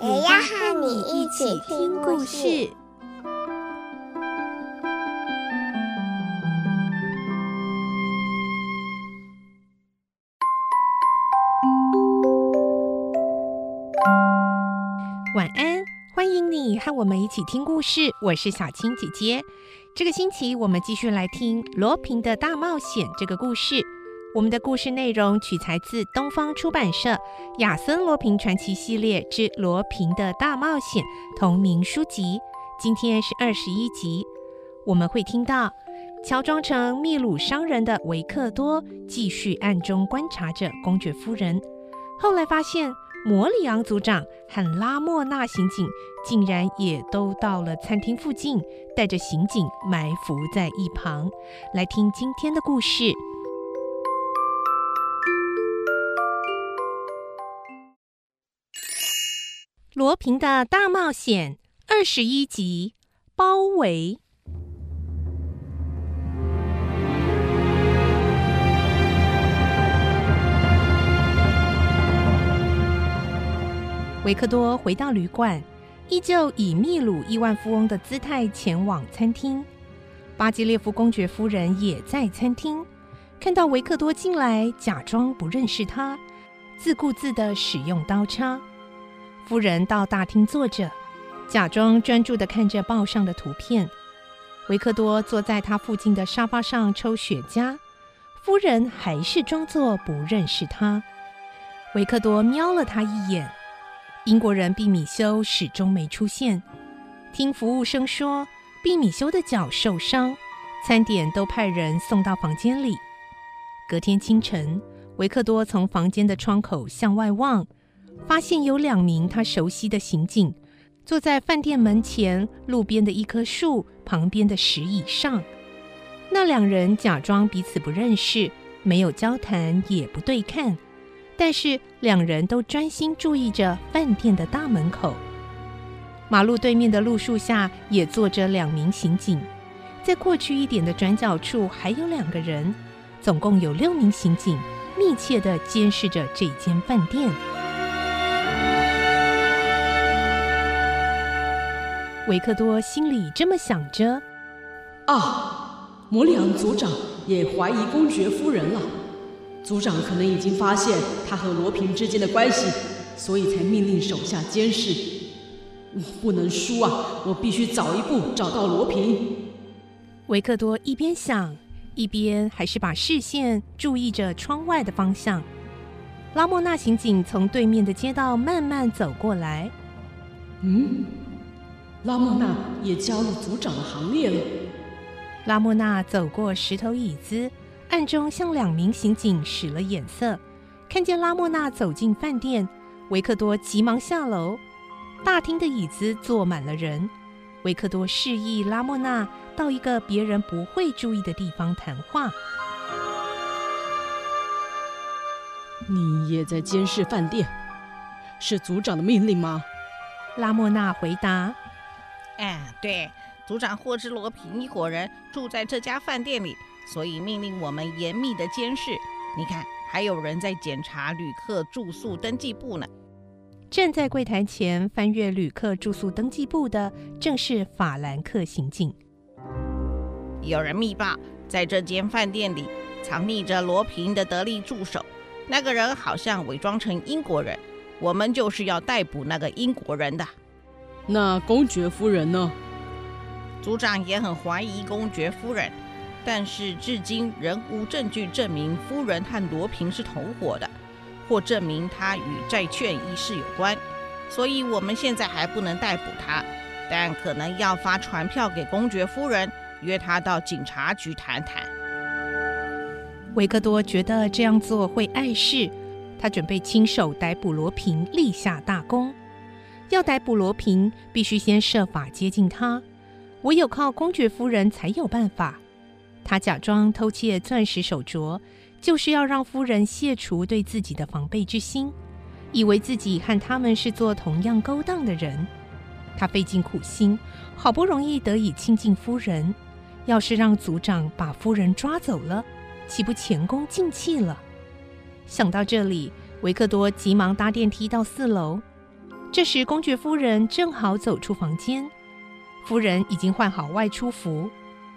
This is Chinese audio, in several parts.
也要和你一起听故事。晚安，欢迎你和我们一起听故事。我是小青姐姐。这个星期我们继续来听《罗平的大冒险》这个故事。我们的故事内容取材自东方出版社《亚森·罗平传奇系列之罗平的大冒险》同名书籍。今天是二十一集，我们会听到乔装成秘鲁商人的维克多继续暗中观察着公爵夫人，后来发现。摩里昂组长和拉莫纳刑警竟然也都到了餐厅附近，带着刑警埋伏在一旁。来听今天的故事，《罗平的大冒险》二十一集，包围。维克多回到旅馆，依旧以秘鲁亿万富翁的姿态前往餐厅。巴基列夫公爵夫人也在餐厅，看到维克多进来，假装不认识他，自顾自的使用刀叉。夫人到大厅坐着，假装专注地看着报上的图片。维克多坐在他附近的沙发上抽雪茄，夫人还是装作不认识他。维克多瞄了他一眼。英国人毕米修始终没出现。听服务生说，毕米修的脚受伤，餐点都派人送到房间里。隔天清晨，维克多从房间的窗口向外望，发现有两名他熟悉的刑警坐在饭店门前路边的一棵树旁边的石椅上。那两人假装彼此不认识，没有交谈，也不对看。但是两人都专心注意着饭店的大门口。马路对面的路树下也坐着两名刑警，在过去一点的转角处还有两个人，总共有六名刑警密切地监视着这间饭店。维克多心里这么想着：啊，摩里昂组长也怀疑公爵夫人了。族长可能已经发现他和罗平之间的关系，所以才命令手下监视。我不能输啊！我必须早一步找到罗平。维克多一边想，一边还是把视线注意着窗外的方向。拉莫纳刑警从对面的街道慢慢走过来。嗯，拉莫娜也加入组长的行列了。拉莫娜走过石头椅子。暗中向两名刑警使了眼色，看见拉莫娜走进饭店，维克多急忙下楼。大厅的椅子坐满了人，维克多示意拉莫娜到一个别人不会注意的地方谈话。你也在监视饭店？是组长的命令吗？拉莫娜回答：“哎，对，组长获知罗平一伙人住在这家饭店里。”所以命令我们严密的监视。你看，还有人在检查旅客住宿登记簿呢。站在柜台前翻阅旅客住宿登记簿的，正是法兰克刑警。有人密报，在这间饭店里藏匿着罗平的得力助手。那个人好像伪装成英国人，我们就是要逮捕那个英国人的。那公爵夫人呢？组长也很怀疑公爵夫人。但是至今仍无证据证明夫人和罗平是同伙的，或证明他与债券一事有关，所以我们现在还不能逮捕他，但可能要发传票给公爵夫人，约他到警察局谈谈。维克多觉得这样做会碍事，他准备亲手逮捕罗平，立下大功。要逮捕罗平，必须先设法接近他，唯有靠公爵夫人才有办法。他假装偷窃钻石手镯，就是要让夫人卸除对自己的防备之心，以为自己和他们是做同样勾当的人。他费尽苦心，好不容易得以亲近夫人。要是让族长把夫人抓走了，岂不前功尽弃了？想到这里，维克多急忙搭电梯到四楼。这时，公爵夫人正好走出房间，夫人已经换好外出服。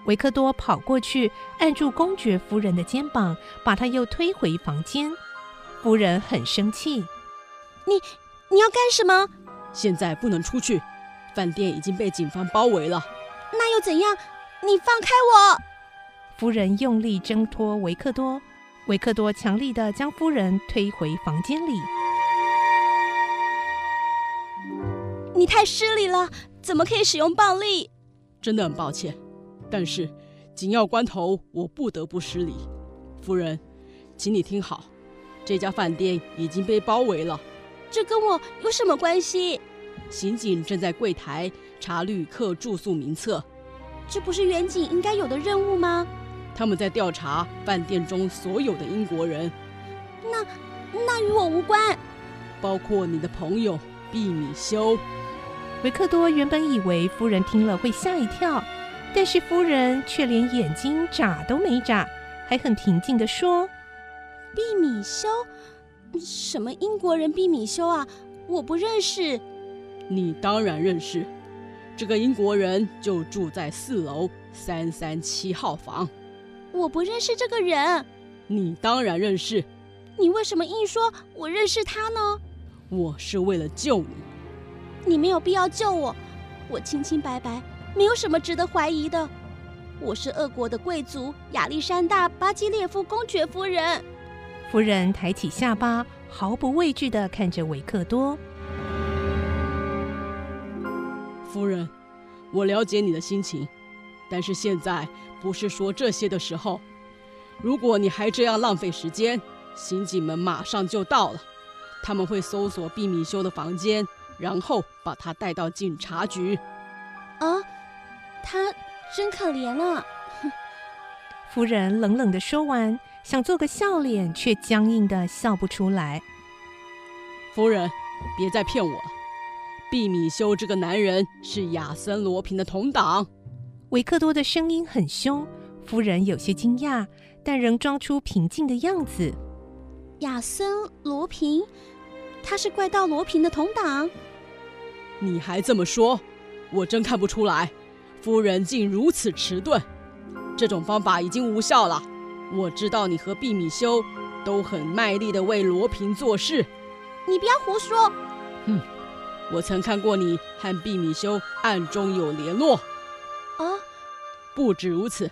维克多跑过去，按住公爵夫人的肩膀，把她又推回房间。夫人很生气：“你你要干什么？现在不能出去，饭店已经被警方包围了。那又怎样？你放开我！”夫人用力挣脱维克多，维克多强力的将夫人推回房间里。你太失礼了，怎么可以使用暴力？真的很抱歉。但是，紧要关头，我不得不失礼。夫人，请你听好，这家饭店已经被包围了。这跟我有什么关系？刑警正在柜台查旅客住宿名册。这不是远警应该有的任务吗？他们在调查饭店中所有的英国人。那，那与我无关。包括你的朋友毕米修。维克多原本以为夫人听了会吓一跳。但是夫人却连眼睛眨都没眨，还很平静地说：“毕米修，什么英国人毕米修啊？我不认识。”“你当然认识，这个英国人就住在四楼三三七号房。”“我不认识这个人。”“你当然认识。”“你为什么硬说我认识他呢？”“我是为了救你。”“你没有必要救我，我清清白白。”没有什么值得怀疑的。我是俄国的贵族亚历山大·巴基列夫公爵夫人。夫人抬起下巴，毫不畏惧的看着维克多。夫人，我了解你的心情，但是现在不是说这些的时候。如果你还这样浪费时间，刑警们马上就到了，他们会搜索毕米修的房间，然后把他带到警察局。啊。他真可怜啊！夫人冷冷地说完，想做个笑脸，却僵硬地笑不出来。夫人，别再骗我了。毕米修这个男人是亚森罗平的同党。维克多的声音很凶，夫人有些惊讶，但仍装出平静的样子。亚森罗平，他是怪盗罗平的同党？你还这么说，我真看不出来。夫人竟如此迟钝，这种方法已经无效了。我知道你和毕米修都很卖力地为罗平做事。你不要胡说。哼，我曾看过你和毕米修暗中有联络。啊，不止如此，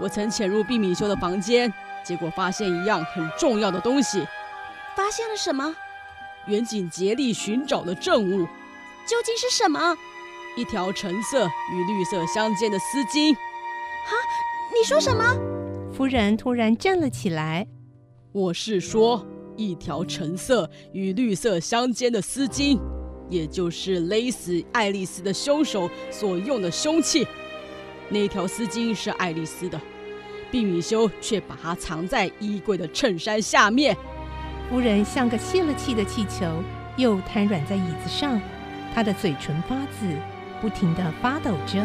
我曾潜入毕米修的房间，结果发现一样很重要的东西。发现了什么？远景竭力寻找的证物。究竟是什么？一条橙色与绿色相间的丝巾。啊，你说什么？夫人突然站了起来。我是说，一条橙色与绿色相间的丝巾，也就是勒死爱丽丝的凶手所用的凶器。那条丝巾是爱丽丝的，毕米修却把它藏在衣柜的衬衫下面。夫人像个泄了气的气球，又瘫软在椅子上，他的嘴唇发紫。不停地发抖着。